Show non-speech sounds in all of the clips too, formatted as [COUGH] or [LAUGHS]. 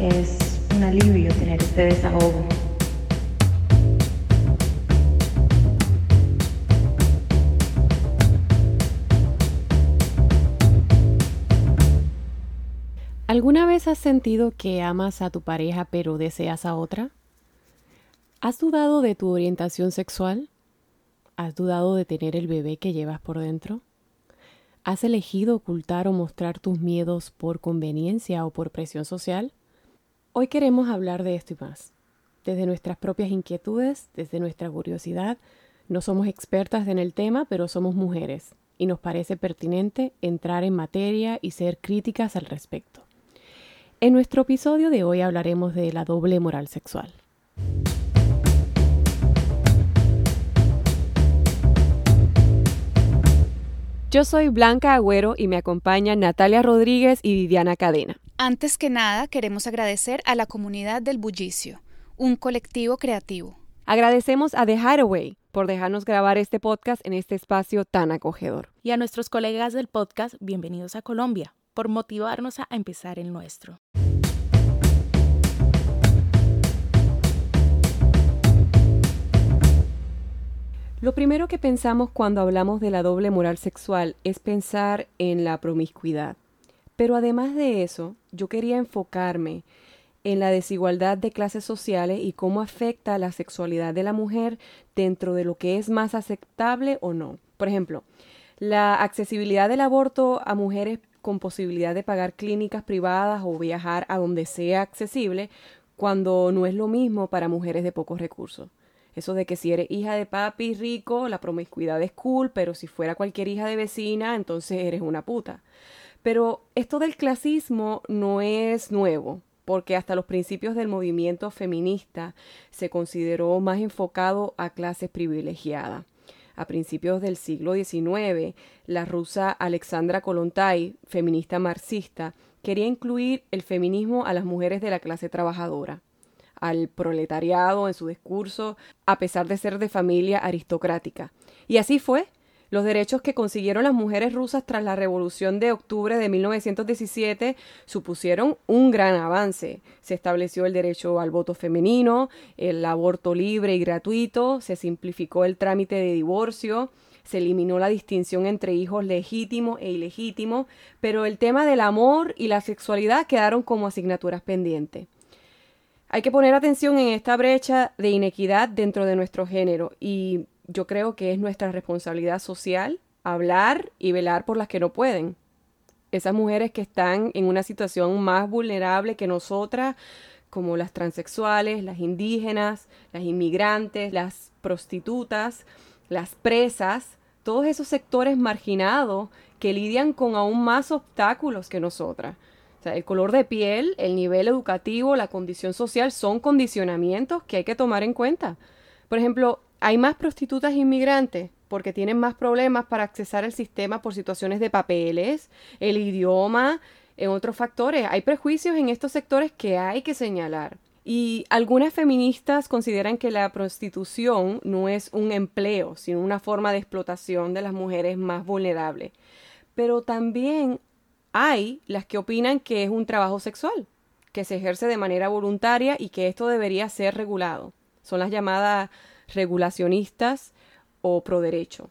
Es un alivio tener este desahogo. ¿Alguna vez has sentido que amas a tu pareja pero deseas a otra? ¿Has dudado de tu orientación sexual? ¿Has dudado de tener el bebé que llevas por dentro? ¿Has elegido ocultar o mostrar tus miedos por conveniencia o por presión social? Hoy queremos hablar de esto y más. Desde nuestras propias inquietudes, desde nuestra curiosidad, no somos expertas en el tema, pero somos mujeres y nos parece pertinente entrar en materia y ser críticas al respecto. En nuestro episodio de hoy hablaremos de la doble moral sexual. Yo soy Blanca Agüero y me acompañan Natalia Rodríguez y Viviana Cadena. Antes que nada, queremos agradecer a la comunidad del Bullicio, un colectivo creativo. Agradecemos a The Hideaway por dejarnos grabar este podcast en este espacio tan acogedor. Y a nuestros colegas del podcast, bienvenidos a Colombia, por motivarnos a empezar el nuestro. Lo primero que pensamos cuando hablamos de la doble moral sexual es pensar en la promiscuidad. Pero además de eso, yo quería enfocarme en la desigualdad de clases sociales y cómo afecta la sexualidad de la mujer dentro de lo que es más aceptable o no. Por ejemplo, la accesibilidad del aborto a mujeres con posibilidad de pagar clínicas privadas o viajar a donde sea accesible, cuando no es lo mismo para mujeres de pocos recursos. Eso de que si eres hija de papi rico, la promiscuidad es cool, pero si fuera cualquier hija de vecina, entonces eres una puta. Pero esto del clasismo no es nuevo, porque hasta los principios del movimiento feminista se consideró más enfocado a clases privilegiadas. A principios del siglo XIX, la rusa Alexandra Kolontai, feminista marxista, quería incluir el feminismo a las mujeres de la clase trabajadora al proletariado en su discurso, a pesar de ser de familia aristocrática. Y así fue. Los derechos que consiguieron las mujeres rusas tras la Revolución de Octubre de 1917 supusieron un gran avance. Se estableció el derecho al voto femenino, el aborto libre y gratuito, se simplificó el trámite de divorcio, se eliminó la distinción entre hijos legítimos e ilegítimos, pero el tema del amor y la sexualidad quedaron como asignaturas pendientes. Hay que poner atención en esta brecha de inequidad dentro de nuestro género y yo creo que es nuestra responsabilidad social hablar y velar por las que no pueden. Esas mujeres que están en una situación más vulnerable que nosotras, como las transexuales, las indígenas, las inmigrantes, las prostitutas, las presas, todos esos sectores marginados que lidian con aún más obstáculos que nosotras el color de piel, el nivel educativo, la condición social son condicionamientos que hay que tomar en cuenta. Por ejemplo, hay más prostitutas inmigrantes porque tienen más problemas para accesar al sistema por situaciones de papeles, el idioma, en otros factores. Hay prejuicios en estos sectores que hay que señalar. Y algunas feministas consideran que la prostitución no es un empleo, sino una forma de explotación de las mujeres más vulnerables. Pero también hay las que opinan que es un trabajo sexual, que se ejerce de manera voluntaria y que esto debería ser regulado. Son las llamadas regulacionistas o pro derecho.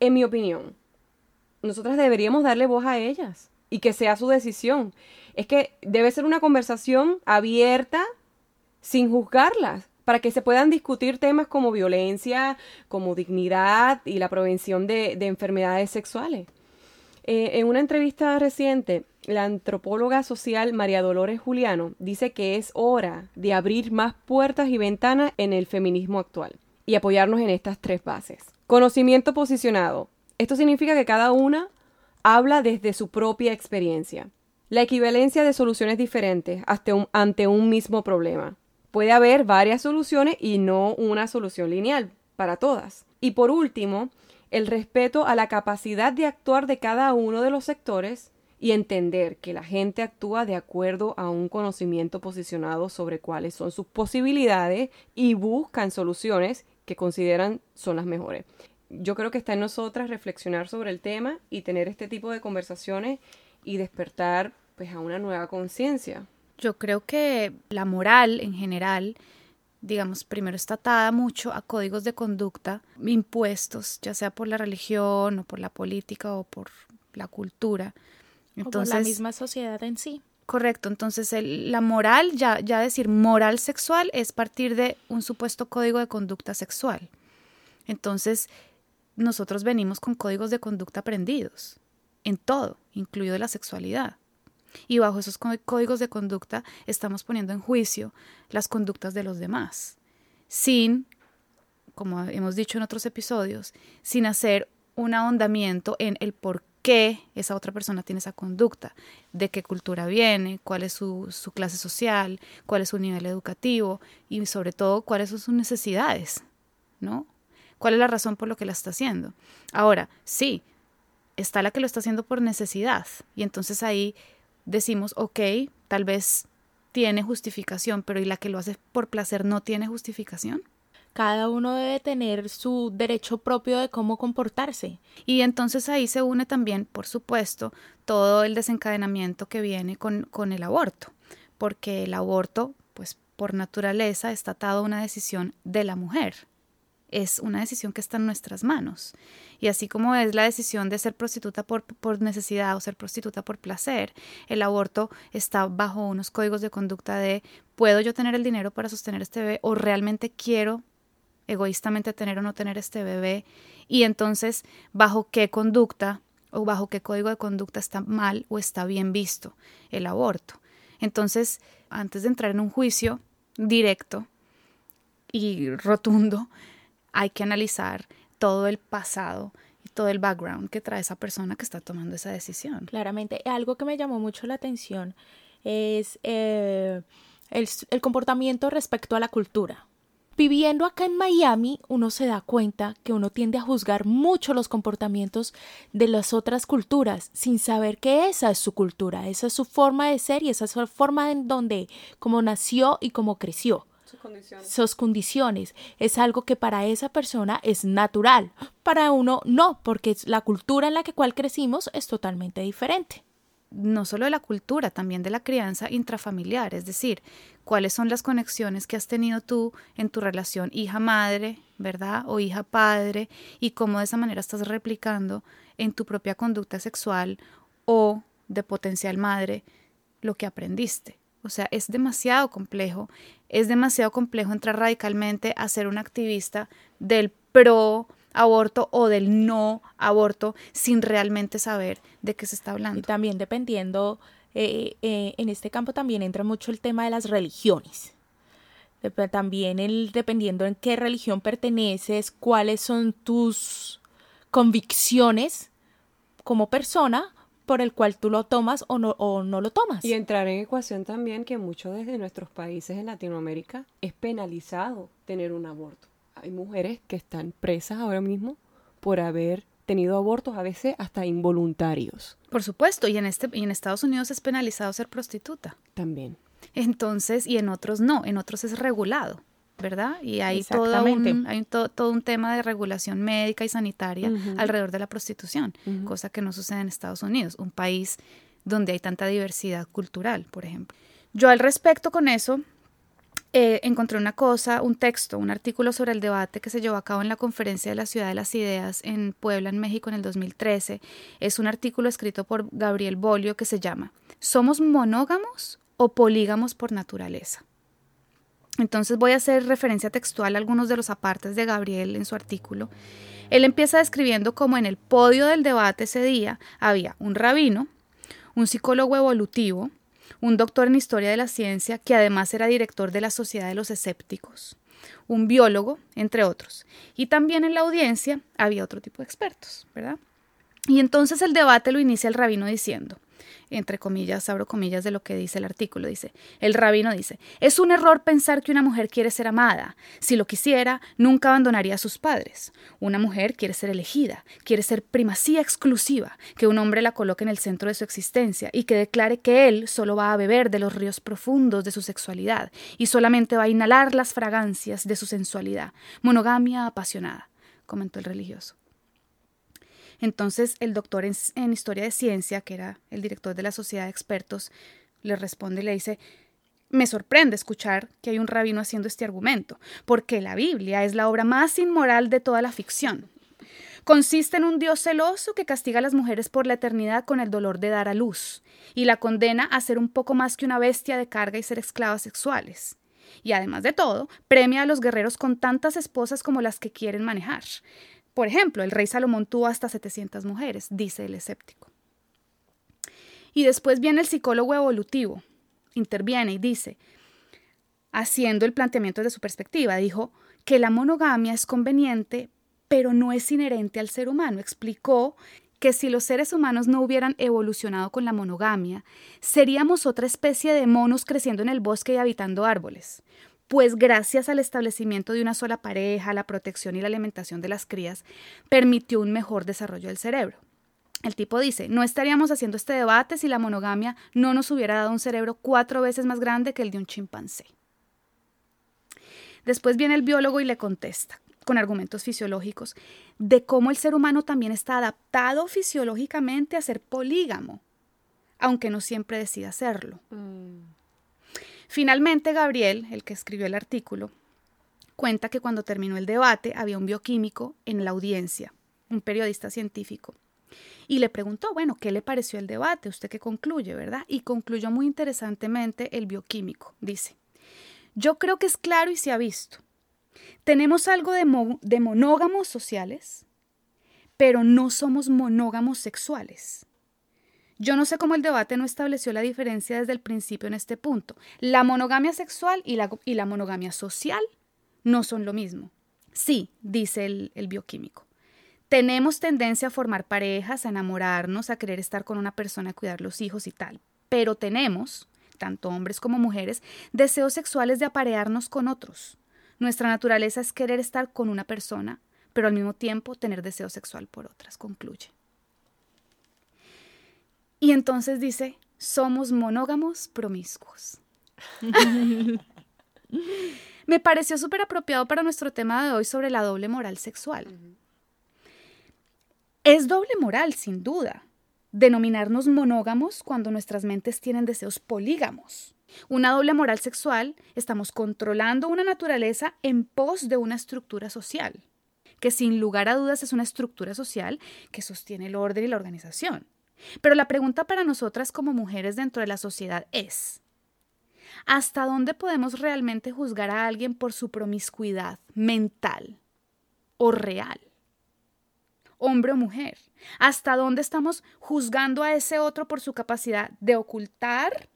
En mi opinión, nosotras deberíamos darle voz a ellas y que sea su decisión. Es que debe ser una conversación abierta sin juzgarlas para que se puedan discutir temas como violencia, como dignidad y la prevención de, de enfermedades sexuales. Eh, en una entrevista reciente, la antropóloga social María Dolores Juliano dice que es hora de abrir más puertas y ventanas en el feminismo actual y apoyarnos en estas tres bases. Conocimiento posicionado. Esto significa que cada una habla desde su propia experiencia. La equivalencia de soluciones diferentes ante un mismo problema. Puede haber varias soluciones y no una solución lineal para todas. Y por último, el respeto a la capacidad de actuar de cada uno de los sectores y entender que la gente actúa de acuerdo a un conocimiento posicionado sobre cuáles son sus posibilidades y buscan soluciones que consideran son las mejores. Yo creo que está en nosotras reflexionar sobre el tema y tener este tipo de conversaciones y despertar pues a una nueva conciencia, Yo creo que la moral en general, digamos, primero está atada mucho a códigos de conducta impuestos, ya sea por la religión o por la política o por la cultura. Entonces, o por la misma sociedad en sí. Correcto, entonces el, la moral, ya, ya decir moral sexual es partir de un supuesto código de conducta sexual. Entonces, nosotros venimos con códigos de conducta aprendidos, en todo, incluido la sexualidad. Y bajo esos códigos de conducta estamos poniendo en juicio las conductas de los demás, sin, como hemos dicho en otros episodios, sin hacer un ahondamiento en el por qué esa otra persona tiene esa conducta, de qué cultura viene, cuál es su, su clase social, cuál es su nivel educativo y sobre todo cuáles son sus necesidades, ¿no? ¿Cuál es la razón por lo que la está haciendo? Ahora, sí, está la que lo está haciendo por necesidad y entonces ahí decimos, ok, tal vez tiene justificación, pero ¿y la que lo hace por placer no tiene justificación? cada uno debe tener su derecho propio de cómo comportarse. Y entonces ahí se une también, por supuesto, todo el desencadenamiento que viene con, con el aborto, porque el aborto, pues por naturaleza, está atado a una decisión de la mujer. Es una decisión que está en nuestras manos. Y así como es la decisión de ser prostituta por, por, necesidad o ser prostituta por placer, el aborto está bajo unos códigos de conducta de ¿puedo yo tener el dinero para sostener este bebé o realmente quiero egoístamente tener o no tener este bebé y entonces bajo qué conducta o bajo qué código de conducta está mal o está bien visto el aborto. Entonces, antes de entrar en un juicio directo y rotundo, hay que analizar todo el pasado y todo el background que trae esa persona que está tomando esa decisión. Claramente, algo que me llamó mucho la atención es eh, el comportamiento respecto a la cultura. Viviendo acá en Miami, uno se da cuenta que uno tiende a juzgar mucho los comportamientos de las otras culturas sin saber que esa es su cultura, esa es su forma de ser y esa es su forma en donde, como nació y como creció. Sus condiciones. Sus condiciones. Es algo que para esa persona es natural. Para uno no, porque la cultura en la que cual crecimos es totalmente diferente no solo de la cultura, también de la crianza intrafamiliar, es decir, cuáles son las conexiones que has tenido tú en tu relación hija-madre, ¿verdad? O hija-padre, y cómo de esa manera estás replicando en tu propia conducta sexual o de potencial madre lo que aprendiste. O sea, es demasiado complejo, es demasiado complejo entrar radicalmente a ser un activista del pro aborto o del no aborto sin realmente saber de qué se está hablando. Y también dependiendo, eh, eh, en este campo también entra mucho el tema de las religiones. También el dependiendo en qué religión perteneces, cuáles son tus convicciones como persona por el cual tú lo tomas o no, o no lo tomas. Y entrar en ecuación también que muchos desde nuestros países en Latinoamérica es penalizado tener un aborto hay mujeres que están presas ahora mismo por haber tenido abortos a veces hasta involuntarios. Por supuesto, y en este y en Estados Unidos es penalizado ser prostituta. También. Entonces, y en otros no, en otros es regulado, ¿verdad? Y hay todo un, hay todo un tema de regulación médica y sanitaria alrededor de la prostitución, cosa que no sucede en Estados Unidos, un país donde hay tanta diversidad cultural, por ejemplo. Yo al respecto con eso eh, encontré una cosa, un texto, un artículo sobre el debate que se llevó a cabo en la Conferencia de la Ciudad de las Ideas en Puebla, en México, en el 2013. Es un artículo escrito por Gabriel Bolio que se llama ¿Somos monógamos o polígamos por naturaleza? Entonces voy a hacer referencia textual a algunos de los apartes de Gabriel en su artículo. Él empieza describiendo cómo en el podio del debate ese día había un rabino, un psicólogo evolutivo, un doctor en historia de la ciencia que además era director de la Sociedad de los Escépticos, un biólogo, entre otros. Y también en la audiencia había otro tipo de expertos, ¿verdad? Y entonces el debate lo inicia el rabino diciendo, entre comillas, abro comillas de lo que dice el artículo, dice, el rabino dice, es un error pensar que una mujer quiere ser amada. Si lo quisiera, nunca abandonaría a sus padres. Una mujer quiere ser elegida, quiere ser primacía exclusiva, que un hombre la coloque en el centro de su existencia y que declare que él solo va a beber de los ríos profundos de su sexualidad y solamente va a inhalar las fragancias de su sensualidad. Monogamia apasionada, comentó el religioso. Entonces el doctor en, historia de ciencia, que era el director de la sociedad de expertos, le responde y le dice, me sorprende escuchar que hay un rabino haciendo este argumento, porque la Biblia es la obra más inmoral de toda la ficción. Consiste en un Dios celoso que castiga a las mujeres por la eternidad con el dolor de dar a luz, y la condena a ser un poco más que una bestia de carga y ser esclavas sexuales. Y además de todo, premia a los guerreros con tantas esposas como las que quieren manejar. Por ejemplo, el rey Salomón tuvo hasta 700 mujeres, dice el escéptico. Y después viene el psicólogo evolutivo, interviene y dice, haciendo el planteamiento de su perspectiva, dijo que la monogamia es conveniente pero no es inherente al ser humano. Explicó que si los seres humanos no hubieran evolucionado con la monogamia, seríamos otra especie de monos creciendo en el bosque y habitando árboles. Pues gracias al establecimiento de una sola pareja, la protección y la alimentación de las crías, permitió un mejor desarrollo del cerebro. El tipo dice, no estaríamos haciendo este debate si la monogamia no nos hubiera dado un cerebro cuatro veces más grande que el de un chimpancé. Después viene el biólogo y le contesta, con argumentos fisiológicos, de cómo el ser humano también está adaptado fisiológicamente a ser polígamo, aunque no siempre decida hacerlo. Mm. Finalmente, Gabriel, el que escribió el artículo, cuenta que cuando terminó el debate había un bioquímico en la audiencia, un periodista científico, y le preguntó, bueno, ¿qué le pareció el debate? ¿Usted qué concluye, verdad? Y concluyó muy interesantemente el bioquímico. Dice, yo creo que es claro y se ha visto. Tenemos algo de, de monógamos sociales, pero no somos monógamos sexuales. Yo no sé cómo el debate no estableció la diferencia desde el principio en este punto. La monogamia sexual y la, y la monogamia social no son lo mismo. Sí, dice el, el, bioquímico. Tenemos tendencia a formar parejas, a enamorarnos, a querer estar con una persona, a cuidar los hijos y tal. Pero tenemos, tanto hombres como mujeres, deseos sexuales de aparearnos con otros. Nuestra naturaleza es querer estar con una persona, pero al mismo tiempo tener deseo sexual por otras, concluye. Entonces dice, somos monógamos promiscuos. [LAUGHS] Me pareció súper apropiado para nuestro tema de hoy sobre la doble moral sexual. Es doble moral, sin duda, denominarnos monógamos cuando nuestras mentes tienen deseos polígamos. Una doble moral sexual, estamos controlando una naturaleza en pos de una estructura social, que sin lugar a dudas es una estructura social que sostiene el orden y la organización. Pero la pregunta para nosotras como mujeres dentro de la sociedad es, ¿hasta dónde podemos realmente juzgar a alguien por su promiscuidad mental o real? Hombre o mujer. ¿Hasta dónde estamos juzgando a ese otro por su capacidad de ocultar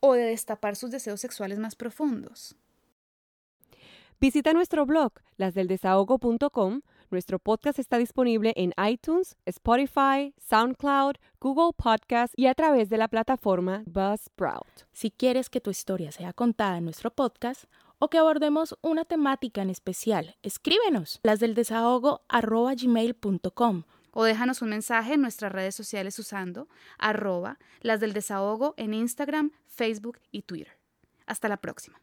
o de destapar sus deseos sexuales más profundos. Visita nuestro blog, lasdeldesahogo.com. Nuestro podcast está disponible en iTunes, Spotify, SoundCloud, Google Podcast y a través de la plataforma Buzzsprout. Si quieres que tu historia sea contada en nuestro podcast o que abordemos una temática en especial, escríbenos lasdeldesahogo.gmail.com o déjanos un mensaje en nuestras redes sociales usando arroba las del desahogo en Instagram, Facebook y Twitter. Hasta la próxima.